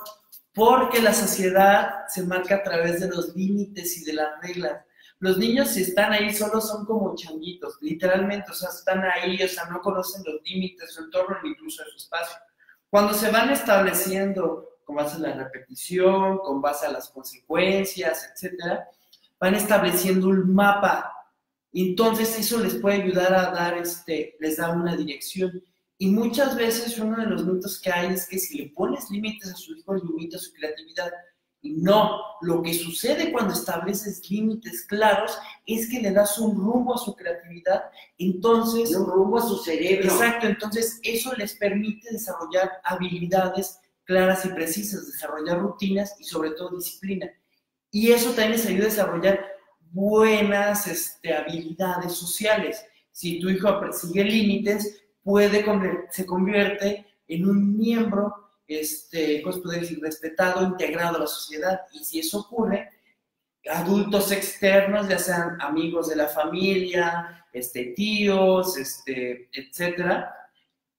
porque la sociedad se marca a través de los límites y de las reglas. Los niños si están ahí solo son como changuitos, literalmente, o sea, están ahí, o sea, no conocen los límites, su entorno incluso su espacio. Cuando se van estableciendo con base a la repetición, con base a las consecuencias, etcétera, van estableciendo un mapa. Entonces eso les puede ayudar a dar, este, les da una dirección Y muchas veces uno de los mitos que hay es que si le pones límites a su hijo, limita su creatividad. No, lo que sucede cuando estableces límites claros es que le das un rumbo a su creatividad, entonces... Un rumbo a su cerebro. Exacto, entonces eso les permite desarrollar habilidades claras y precisas, desarrollar rutinas y sobre todo disciplina. Y eso también les ayuda a desarrollar buenas este, habilidades sociales. Si tu hijo sigue límites, puede, se convierte en un miembro este, ¿cómo puede decir?, respetado, integrado a la sociedad. Y si eso ocurre, adultos externos, ya sean amigos de la familia, este, tíos, este, etcétera,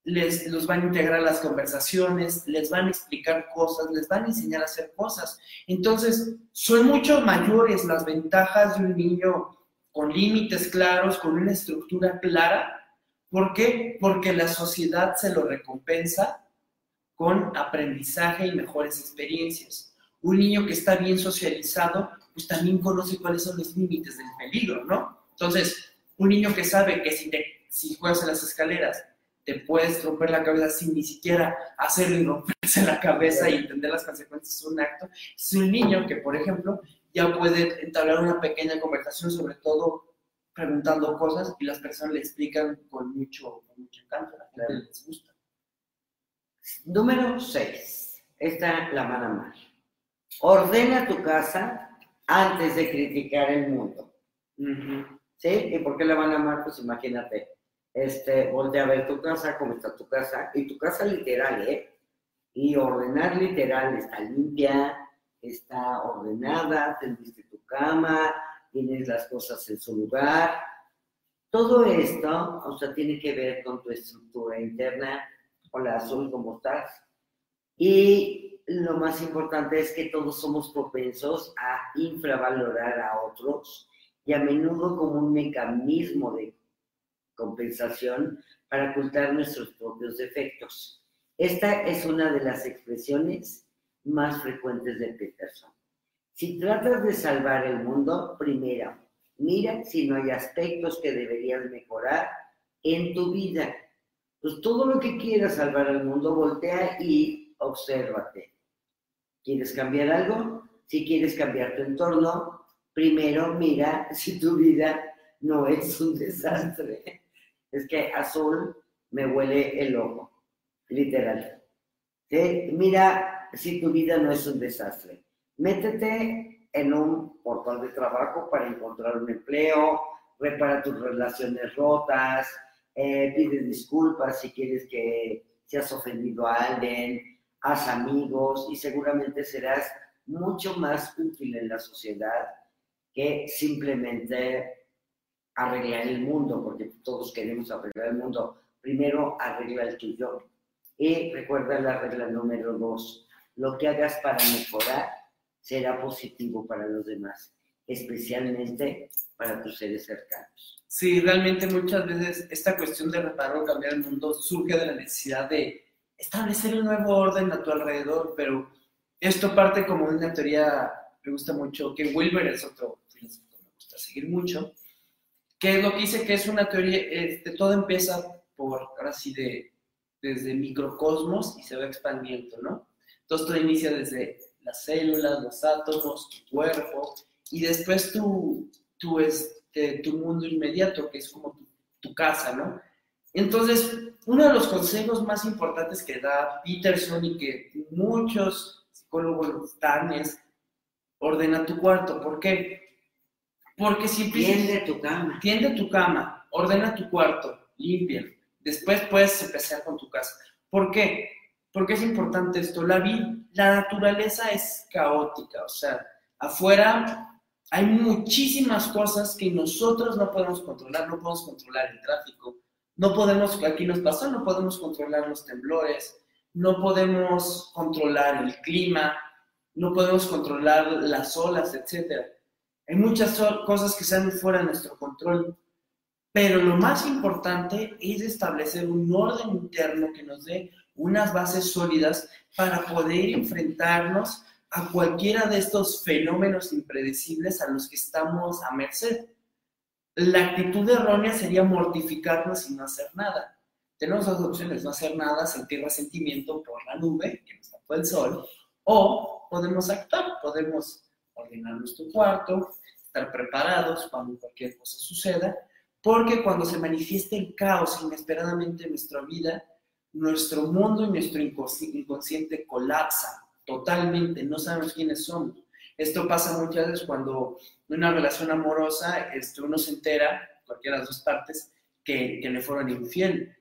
les, los van a integrar las conversaciones, les van a explicar cosas, les van a enseñar a hacer cosas. Entonces, son mucho mayores las ventajas de un niño con límites claros, con una estructura clara. ¿Por qué? Porque la sociedad se lo recompensa con aprendizaje y mejores experiencias. Un niño que está bien socializado, pues también conoce cuáles son los límites del peligro, ¿no? Entonces, un niño que sabe que si, te, si juegas en las escaleras te puedes romper la cabeza sin ni siquiera hacerlo y romperse la cabeza y entender las consecuencias de un acto, es un niño que, por ejemplo, ya puede entablar una pequeña conversación, sobre todo preguntando cosas y las personas le explican con mucho, con mucho encanto, a la gente les gusta. Número 6. Esta la van a amar. Ordena tu casa antes de criticar el mundo. ¿Sí? ¿Y por qué la van a amar? Pues imagínate. Este, voltea a ver tu casa, cómo está tu casa, y tu casa literal, ¿eh? Y ordenar literal, está limpia, está ordenada, tendiste tu cama, tienes las cosas en su lugar. Todo esto, o sea, tiene que ver con tu estructura interna, Hola Azul, ¿cómo estás? Y lo más importante es que todos somos propensos a infravalorar a otros y a menudo como un mecanismo de compensación para ocultar nuestros propios defectos. Esta es una de las expresiones más frecuentes de Peterson. Si tratas de salvar el mundo, primero, mira si no hay aspectos que deberías mejorar en tu vida pues todo lo que quieras salvar al mundo, voltea y obsérvate. ¿Quieres cambiar algo? Si quieres cambiar tu entorno, primero mira si tu vida no es un desastre. Es que azul me huele el ojo, literal. Mira si tu vida no es un desastre. Métete en un portal de trabajo para encontrar un empleo, repara tus relaciones rotas, eh, pide disculpas si quieres que seas ofendido a alguien, haz amigos y seguramente serás mucho más útil en la sociedad que simplemente arreglar el mundo, porque todos queremos arreglar el mundo. Primero arregla el tuyo. Y recuerda la regla número dos, lo que hagas para mejorar será positivo para los demás, especialmente para tus seres cercanos. Sí, realmente muchas veces esta cuestión de reparar o cambiar el mundo surge de la necesidad de establecer un nuevo orden a tu alrededor, pero esto parte como de una teoría, me gusta mucho, que Wilber es otro filósofo que me gusta seguir mucho, que es lo que dice que es una teoría, este, todo empieza por, ahora sí, de, desde microcosmos y se va expandiendo, ¿no? Entonces todo inicia desde las células, los átomos, tu cuerpo, y después tu, tu, es, de tu mundo inmediato, que es como tu, casa, ¿no? Entonces, uno de los consejos más importantes que da Peterson y que muchos psicólogos dan es ordena tu cuarto. ¿Por qué? Porque si Tiende tu cama. Tiende tu cama, ordena tu cuarto, limpia. Después puedes empezar con tu casa. ¿Por qué? Porque es importante esto. La, la naturaleza es caótica, o sea, afuera hay muchísimas cosas que nosotros no podemos controlar, no podemos controlar el tráfico, no podemos, aquí nos pasó, no podemos controlar los temblores, no podemos controlar el clima, no podemos controlar las olas, etc. Hay muchas cosas que están fuera de nuestro control, pero lo más importante es establecer un orden interno que nos dé unas bases sólidas para poder enfrentarnos a cualquiera de estos fenómenos impredecibles a los que estamos a merced. La actitud errónea sería mortificarnos y no hacer nada. tenemos dos opciones, no hacer nada, sentir resentimiento por la nube que nos tapó el sol, o podemos actuar, podemos ordenar nuestro cuarto, estar preparados cuando cualquier cosa suceda, porque cuando se manifiesta el caos inesperadamente en nuestra vida, nuestro mundo y nuestro inconsciente colapsan totalmente, no sabemos quiénes somos. Esto pasa muchas veces cuando en una relación amorosa este, uno se entera, cualquiera de las dos partes, que, que le fueron infiel.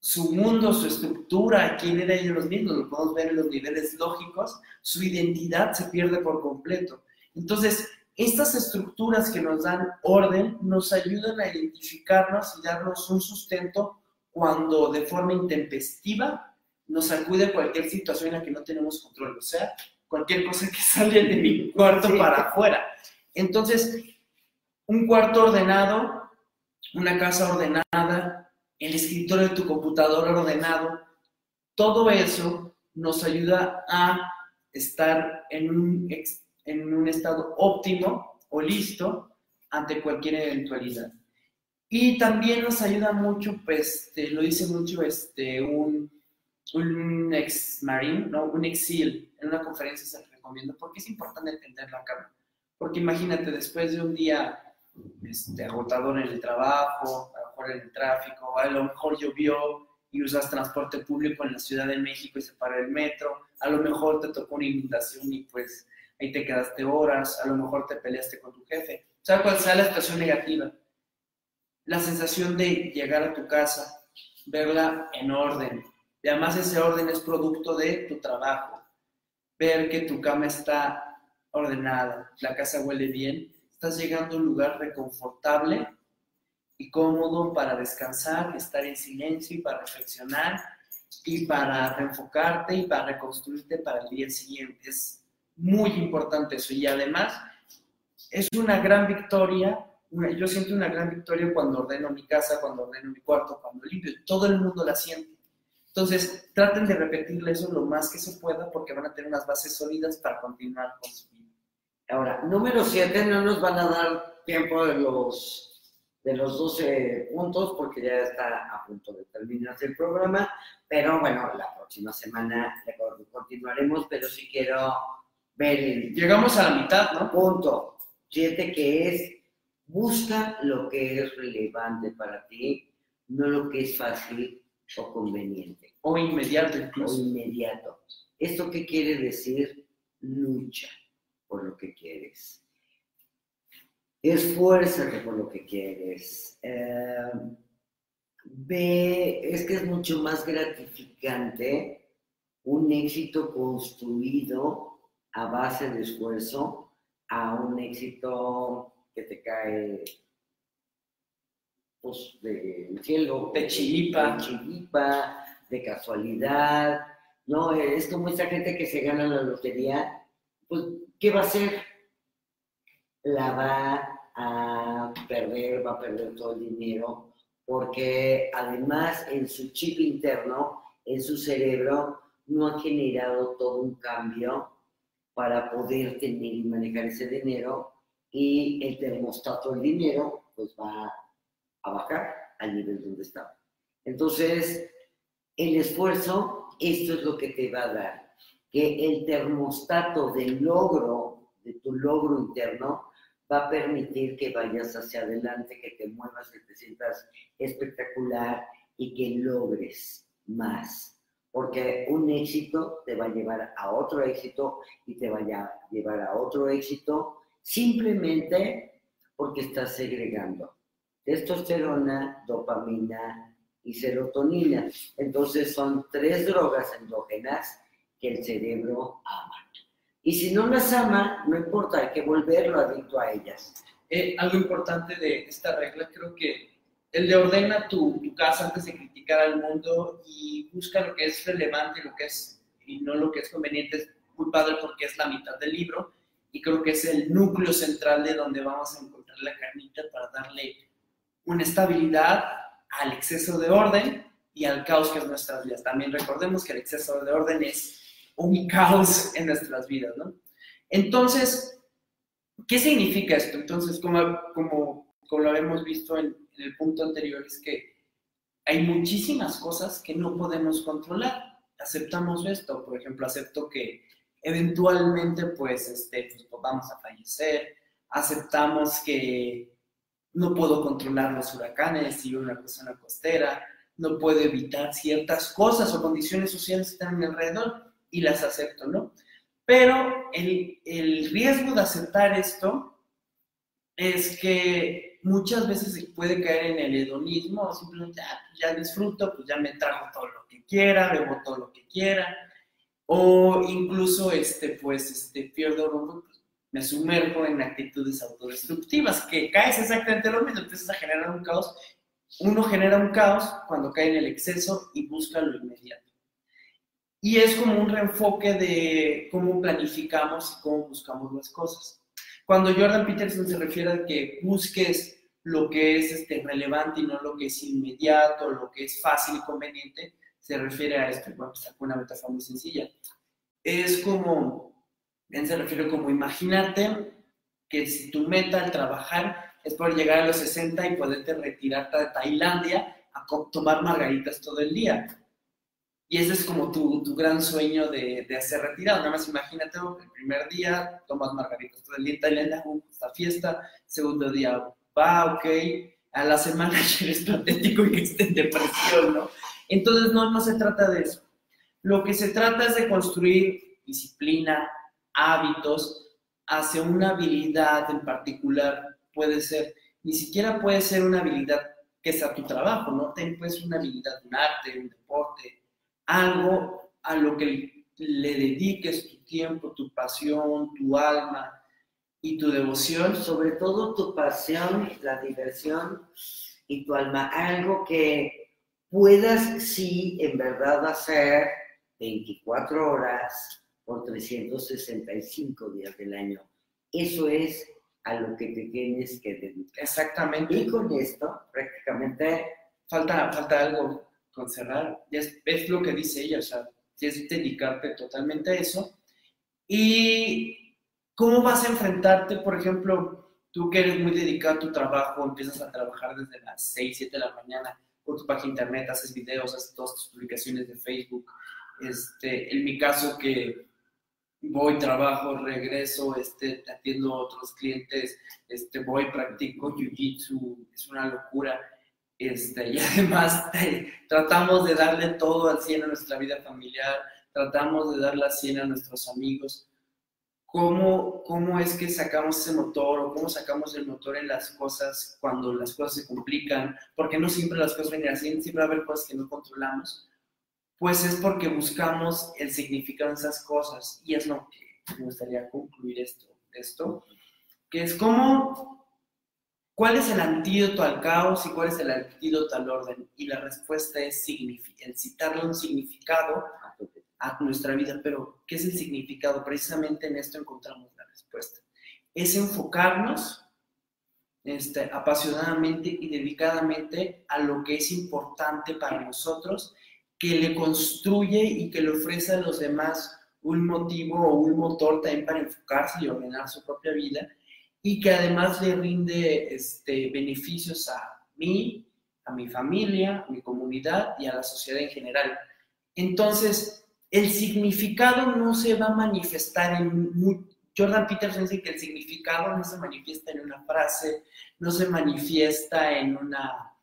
Su mundo, su estructura, quién era ellos mismos, lo podemos ver en los niveles lógicos, su identidad se pierde por completo. Entonces, estas estructuras que nos dan orden nos ayudan a identificarnos y darnos un sustento cuando de forma intempestiva nos acude cualquier situación en la que no tenemos control, o sea, cualquier cosa que sale de mi cuarto para afuera. Entonces, un cuarto ordenado, una casa ordenada, el escritorio de tu computadora ordenado, todo eso nos ayuda a estar en un, en un estado óptimo o listo ante cualquier eventualidad. Y también nos ayuda mucho, pues, te lo dice mucho este, un, un ex marine, ¿no? un exil, en una conferencia se recomienda, porque es importante entender la cama. Porque imagínate, después de un día este, agotador en el trabajo, a lo mejor en el tráfico, a lo mejor llovió y usas transporte público en la Ciudad de México y se paró el metro, a lo mejor te tocó una inundación y pues ahí te quedaste horas, a lo mejor te peleaste con tu jefe. O sea, cuál sea la situación negativa, la sensación de llegar a tu casa, verla en orden. Y además ese orden es producto de tu trabajo. Ver que tu cama está ordenada, la casa huele bien, estás llegando a un lugar reconfortable y cómodo para descansar, estar en silencio y para reflexionar y para reenfocarte y para reconstruirte para el día siguiente. Es muy importante eso. Y además, es una gran victoria. yo siento una gran victoria cuando ordeno mi casa, cuando ordeno mi cuarto, cuando limpio. Todo el mundo la siente. Entonces, traten de repetirle eso lo más que se pueda porque van a tener unas bases sólidas para continuar con su vida. Ahora, número 7, no nos van a dar tiempo de los, de los 12 puntos porque ya está a punto de terminarse el programa, pero bueno, la próxima semana continuaremos, pero sí quiero Llegamos a la mitad, ¿no? Punto. Siete que es, busca lo que es relevante para ti, no lo que es fácil o conveniente. O inmediato incluso. O inmediato. ¿Esto qué quiere decir? Lucha por lo que quieres. Esfuérzate por lo que quieres. Eh, ve, es que es mucho más gratificante un éxito construido a base de esfuerzo a un éxito que te cae pues, del cielo. De chilipa. De chilipa, de casualidad. No, es como esa gente que se gana la lotería, pues, ¿qué va a hacer? La va a perder, va a perder todo el dinero, porque además en su chip interno, en su cerebro, no ha generado todo un cambio para poder tener y manejar ese dinero y el termostato del dinero pues va a bajar al nivel donde está. Entonces, el esfuerzo, esto es lo que te va a dar, que el termostato del logro, de tu logro interno, va a permitir que vayas hacia adelante, que te muevas, que te sientas espectacular y que logres más porque un éxito te va a llevar a otro éxito y te va a llevar a otro éxito simplemente porque estás segregando testosterona, dopamina y serotonina. Entonces son tres drogas endógenas que el cerebro ama. Y si no las ama, no importa, hay que volverlo adicto a ellas. Eh, algo importante de esta regla creo que el de ordena tu, casa antes de criticar al mundo y busca lo que es relevante lo que es, y no lo que es conveniente. Es muy padre porque es la mitad del libro y creo que es el núcleo central de donde vamos a encontrar la carnita para darle una estabilidad al exceso de orden y al caos que es nuestras vidas. También recordemos que el exceso de orden es un caos en nuestras vidas, ¿no? Entonces, ¿qué significa esto? Entonces, como, como, como lo hemos visto en, en el punto anterior es que hay muchísimas cosas que no podemos controlar. Aceptamos esto, por ejemplo, acepto que eventualmente pues, este, pues, vamos a fallecer, aceptamos que no puedo controlar los huracanes si una persona costera, no puedo evitar ciertas cosas o condiciones sociales que están a mi alrededor y las acepto, ¿no? Pero el, el riesgo de aceptar esto es que muchas veces se puede caer en el hedonismo, o simplemente ah, pues ya disfruto, pues ya me trago todo lo que quiera, bebo todo lo que quiera, o incluso este, pues, este, pierdo rumbo, me sumerjo en actitudes autodestructivas, que caes exactamente lo mismo, empiezas a generar un caos. Uno genera un caos cuando cae en el exceso y busca lo inmediato. Y es como un reenfoque de cómo planificamos y cómo buscamos las cosas. Cuando Jordan Peterson se refiere a que busques lo que es este, relevante y no lo que es inmediato, lo que es fácil y conveniente, se refiere a esto. Bueno, pues una metáfora muy sencilla. Es como, él se refiere como, imagínate que si tu meta al trabajar es poder llegar a los 60 y poderte retirarte de Tailandia a tomar margaritas todo el día. Y ese es como tu, tu gran sueño de, de, hacer retirado. Nada más imagínate, el primer día tomas margaritas todo el día en Tailandia, esta fiesta, segundo día, va, ok, a la semana eres patético y esté en depresión, ¿no? Entonces, no, no se trata de eso. Lo que se trata es de construir disciplina, hábitos hacia una habilidad en particular. Puede ser, ni siquiera puede ser una habilidad que sea tu trabajo, ¿no? Puede ser una habilidad, un arte, un deporte, algo a lo que le dediques tu tiempo, tu pasión, tu alma y tu devoción. Sobre todo tu pasión, la diversión y tu alma, algo que puedas sí en verdad hacer 24 horas por 365 días del año. Eso es a lo que te tienes que dedicar. Exactamente. Y con esto, prácticamente... Falta, falta algo con cerrar. Es, es lo que dice ella, o sea, es dedicarte totalmente a eso. ¿Y cómo vas a enfrentarte, por ejemplo, tú que eres muy dedicado a tu trabajo, empiezas a trabajar desde las 6, 7 de la mañana, por tu página de internet, haces videos, haces todas tus publicaciones de Facebook. Este, en mi caso que voy, trabajo, regreso, este, atiendo a otros clientes, este, voy, practico Jiu-Jitsu, es una locura. Este, y además tratamos de darle todo al 100 a nuestra vida familiar, tratamos de darle al 100 a nuestros amigos. Cómo, cómo es que sacamos ese motor o cómo sacamos el motor en las cosas cuando las cosas se complican, porque no siempre las cosas vienen así, siempre va a haber cosas que no controlamos, pues es porque buscamos el significado de esas cosas y es lo que me gustaría concluir esto, esto que es como, ¿cuál es el antídoto al caos y cuál es el antídoto al orden? Y la respuesta es el citarle un significado a nuestra vida, pero ¿qué es el significado? Precisamente en esto encontramos la respuesta. Es enfocarnos este, apasionadamente y dedicadamente a lo que es importante para nosotros, que le construye y que le ofrece a los demás un motivo o un motor también para enfocarse y ordenar su propia vida, y que además le rinde este, beneficios a mí, a mi familia, a mi comunidad y a la sociedad en general. Entonces, el significado no se va a manifestar en... Jordan Peterson dice que el significado no se manifiesta en una frase, no se manifiesta en una...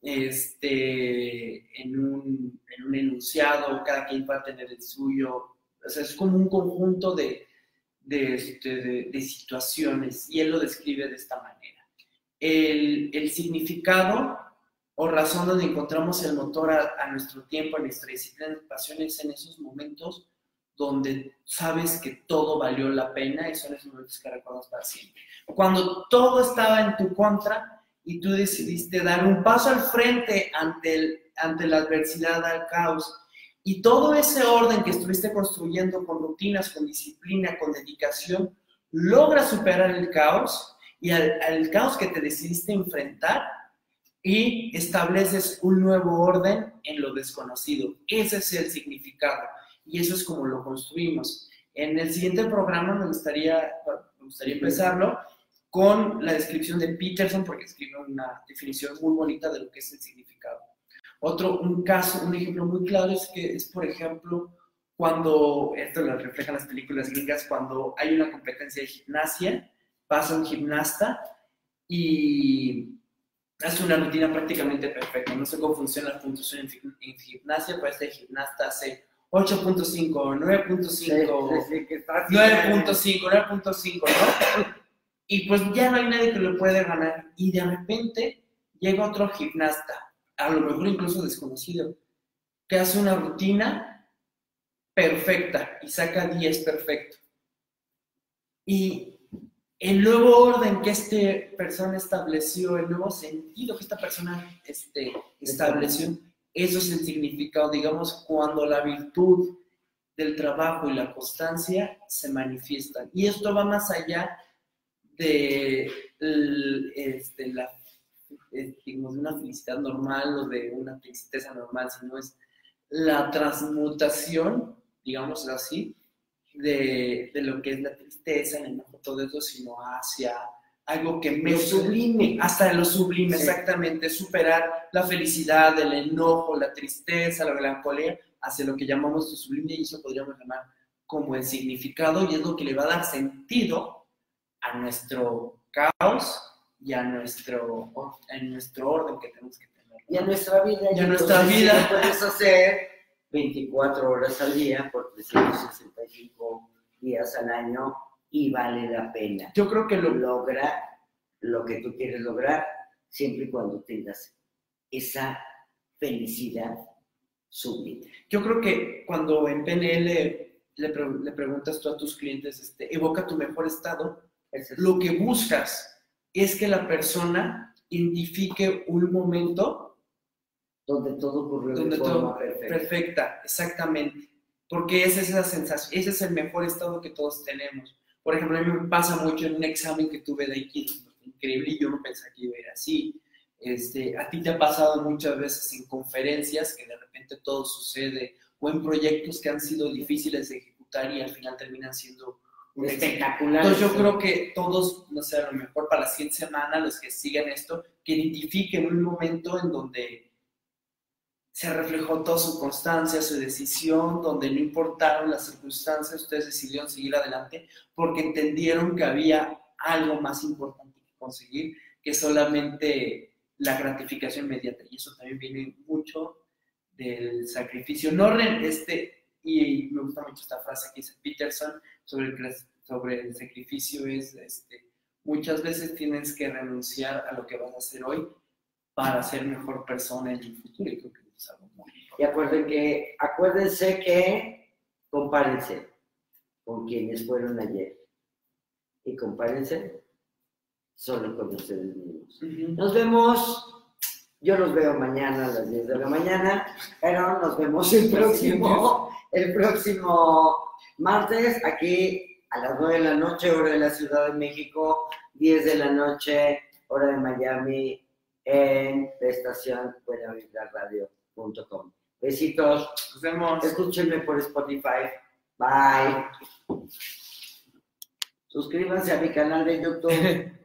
Este, en un, en un enunciado, cada quien va a tener el suyo. O sea, es como un conjunto de, de, este, de, situaciones y él lo describe de esta manera. El, el significado o razón donde encontramos el motor a, nuestro tiempo, a nuestra disciplina de pasiones en esos momentos donde sabes que todo valió la pena y son esos momentos que recuerdas para siempre. Cuando todo estaba en tu contra y tú decidiste dar un paso al frente ante, el, ante la adversidad, al caos, y todo ese orden que estuviste construyendo con rutinas, con disciplina, con dedicación, logra superar el caos y al, al caos que te decidiste enfrentar, y estableces un nuevo orden en lo desconocido. Ese es el significado y eso es como lo construimos. En el siguiente programa me gustaría, me gustaría empezarlo con la descripción de Peterson porque escribe una definición muy bonita de lo que es el significado. Otro, un caso, un ejemplo muy claro es que es, por ejemplo, cuando, esto lo reflejan las películas gringas, cuando hay una competencia de gimnasia, pasa un gimnasta y hace una rutina prácticamente perfecta. No sé cómo funciona la puntuación en, gimnasia, pero este gimnasta hace 8.5, 9.5, 9.5, 9.5, ¿no? Y pues ya no hay nadie que lo puede ganar. Y de repente llega otro gimnasta, a lo mejor incluso desconocido, que hace una rutina perfecta y saca 10 perfecto. Y el nuevo orden que esta persona estableció, el nuevo sentido que esta persona este, estableció, eso es el significado, digamos, cuando la virtud del trabajo y la constancia se manifiestan. Y esto va más allá de, este, la, eh, digamos, una felicidad normal o de una tristeza normal, sino es la transmutación, digamos así, de, de lo que es la tristeza, el enojo, todo eso, sino hacia algo que me sublime. Hasta lo sublime, exactamente, superar la felicidad, el enojo, la tristeza, la melancolía, hacia lo que llamamos lo sublime y eso podríamos llamar como el significado y es lo que le va a dar sentido a nuestro caos y a nuestro, en nuestro orden que tenemos que tener. Y a nuestra vida. Y a nuestra vida. puedes hacer 24 horas al día por 365 días al año y vale la pena. Yo creo que lo logra lo que tú quieres lograr siempre y cuando tengas esa felicidad súbita. Yo creo que cuando en PNL le, preguntas tú a tus clientes, este, evoca tu mejor estado, lo que buscas es que la persona identifique un momento donde todo ocurrió de forma perfecta. perfecta. exactamente. Porque esa es esa sensación, ese es el mejor estado que todos tenemos. Por ejemplo, a mí me pasa mucho en un examen que tuve de Aikido, increíble, y yo no pensé que iba a ir así. Este, a ti te ha pasado muchas veces en conferencias que de repente todo sucede, o en proyectos que han sido difíciles de ejecutar y al final terminan siendo espectaculares. Entonces yo creo que todos, no sé, a lo mejor para la siguiente semana, los que sigan esto, que identifiquen un momento en donde se reflejó toda su constancia, su decisión, donde no importaron las circunstancias, ustedes decidieron seguir adelante porque entendieron que había algo más importante que conseguir que solamente la gratificación inmediata. Y eso también viene mucho del sacrificio. No este, y me gusta mucho esta frase que dice Peterson sobre el, sobre el sacrificio, es este, muchas veces tienes que renunciar a lo que vas a hacer hoy para ser mejor persona en el futuro. Y creo que y acuerden que, acuérdense que compárense con quienes fueron ayer. Y compárense solo con ustedes mismos. Nos vemos. Yo los veo mañana a las 10 de la mañana, pero nos vemos el próximo, el próximo martes aquí a las 9 de la noche, hora de la Ciudad de México, 10 de la noche, hora de Miami, en la estación Buena Vida Radio. Besitos. Nos vemos. Escúchenme por Spotify. Bye. Suscríbanse a mi canal de YouTube.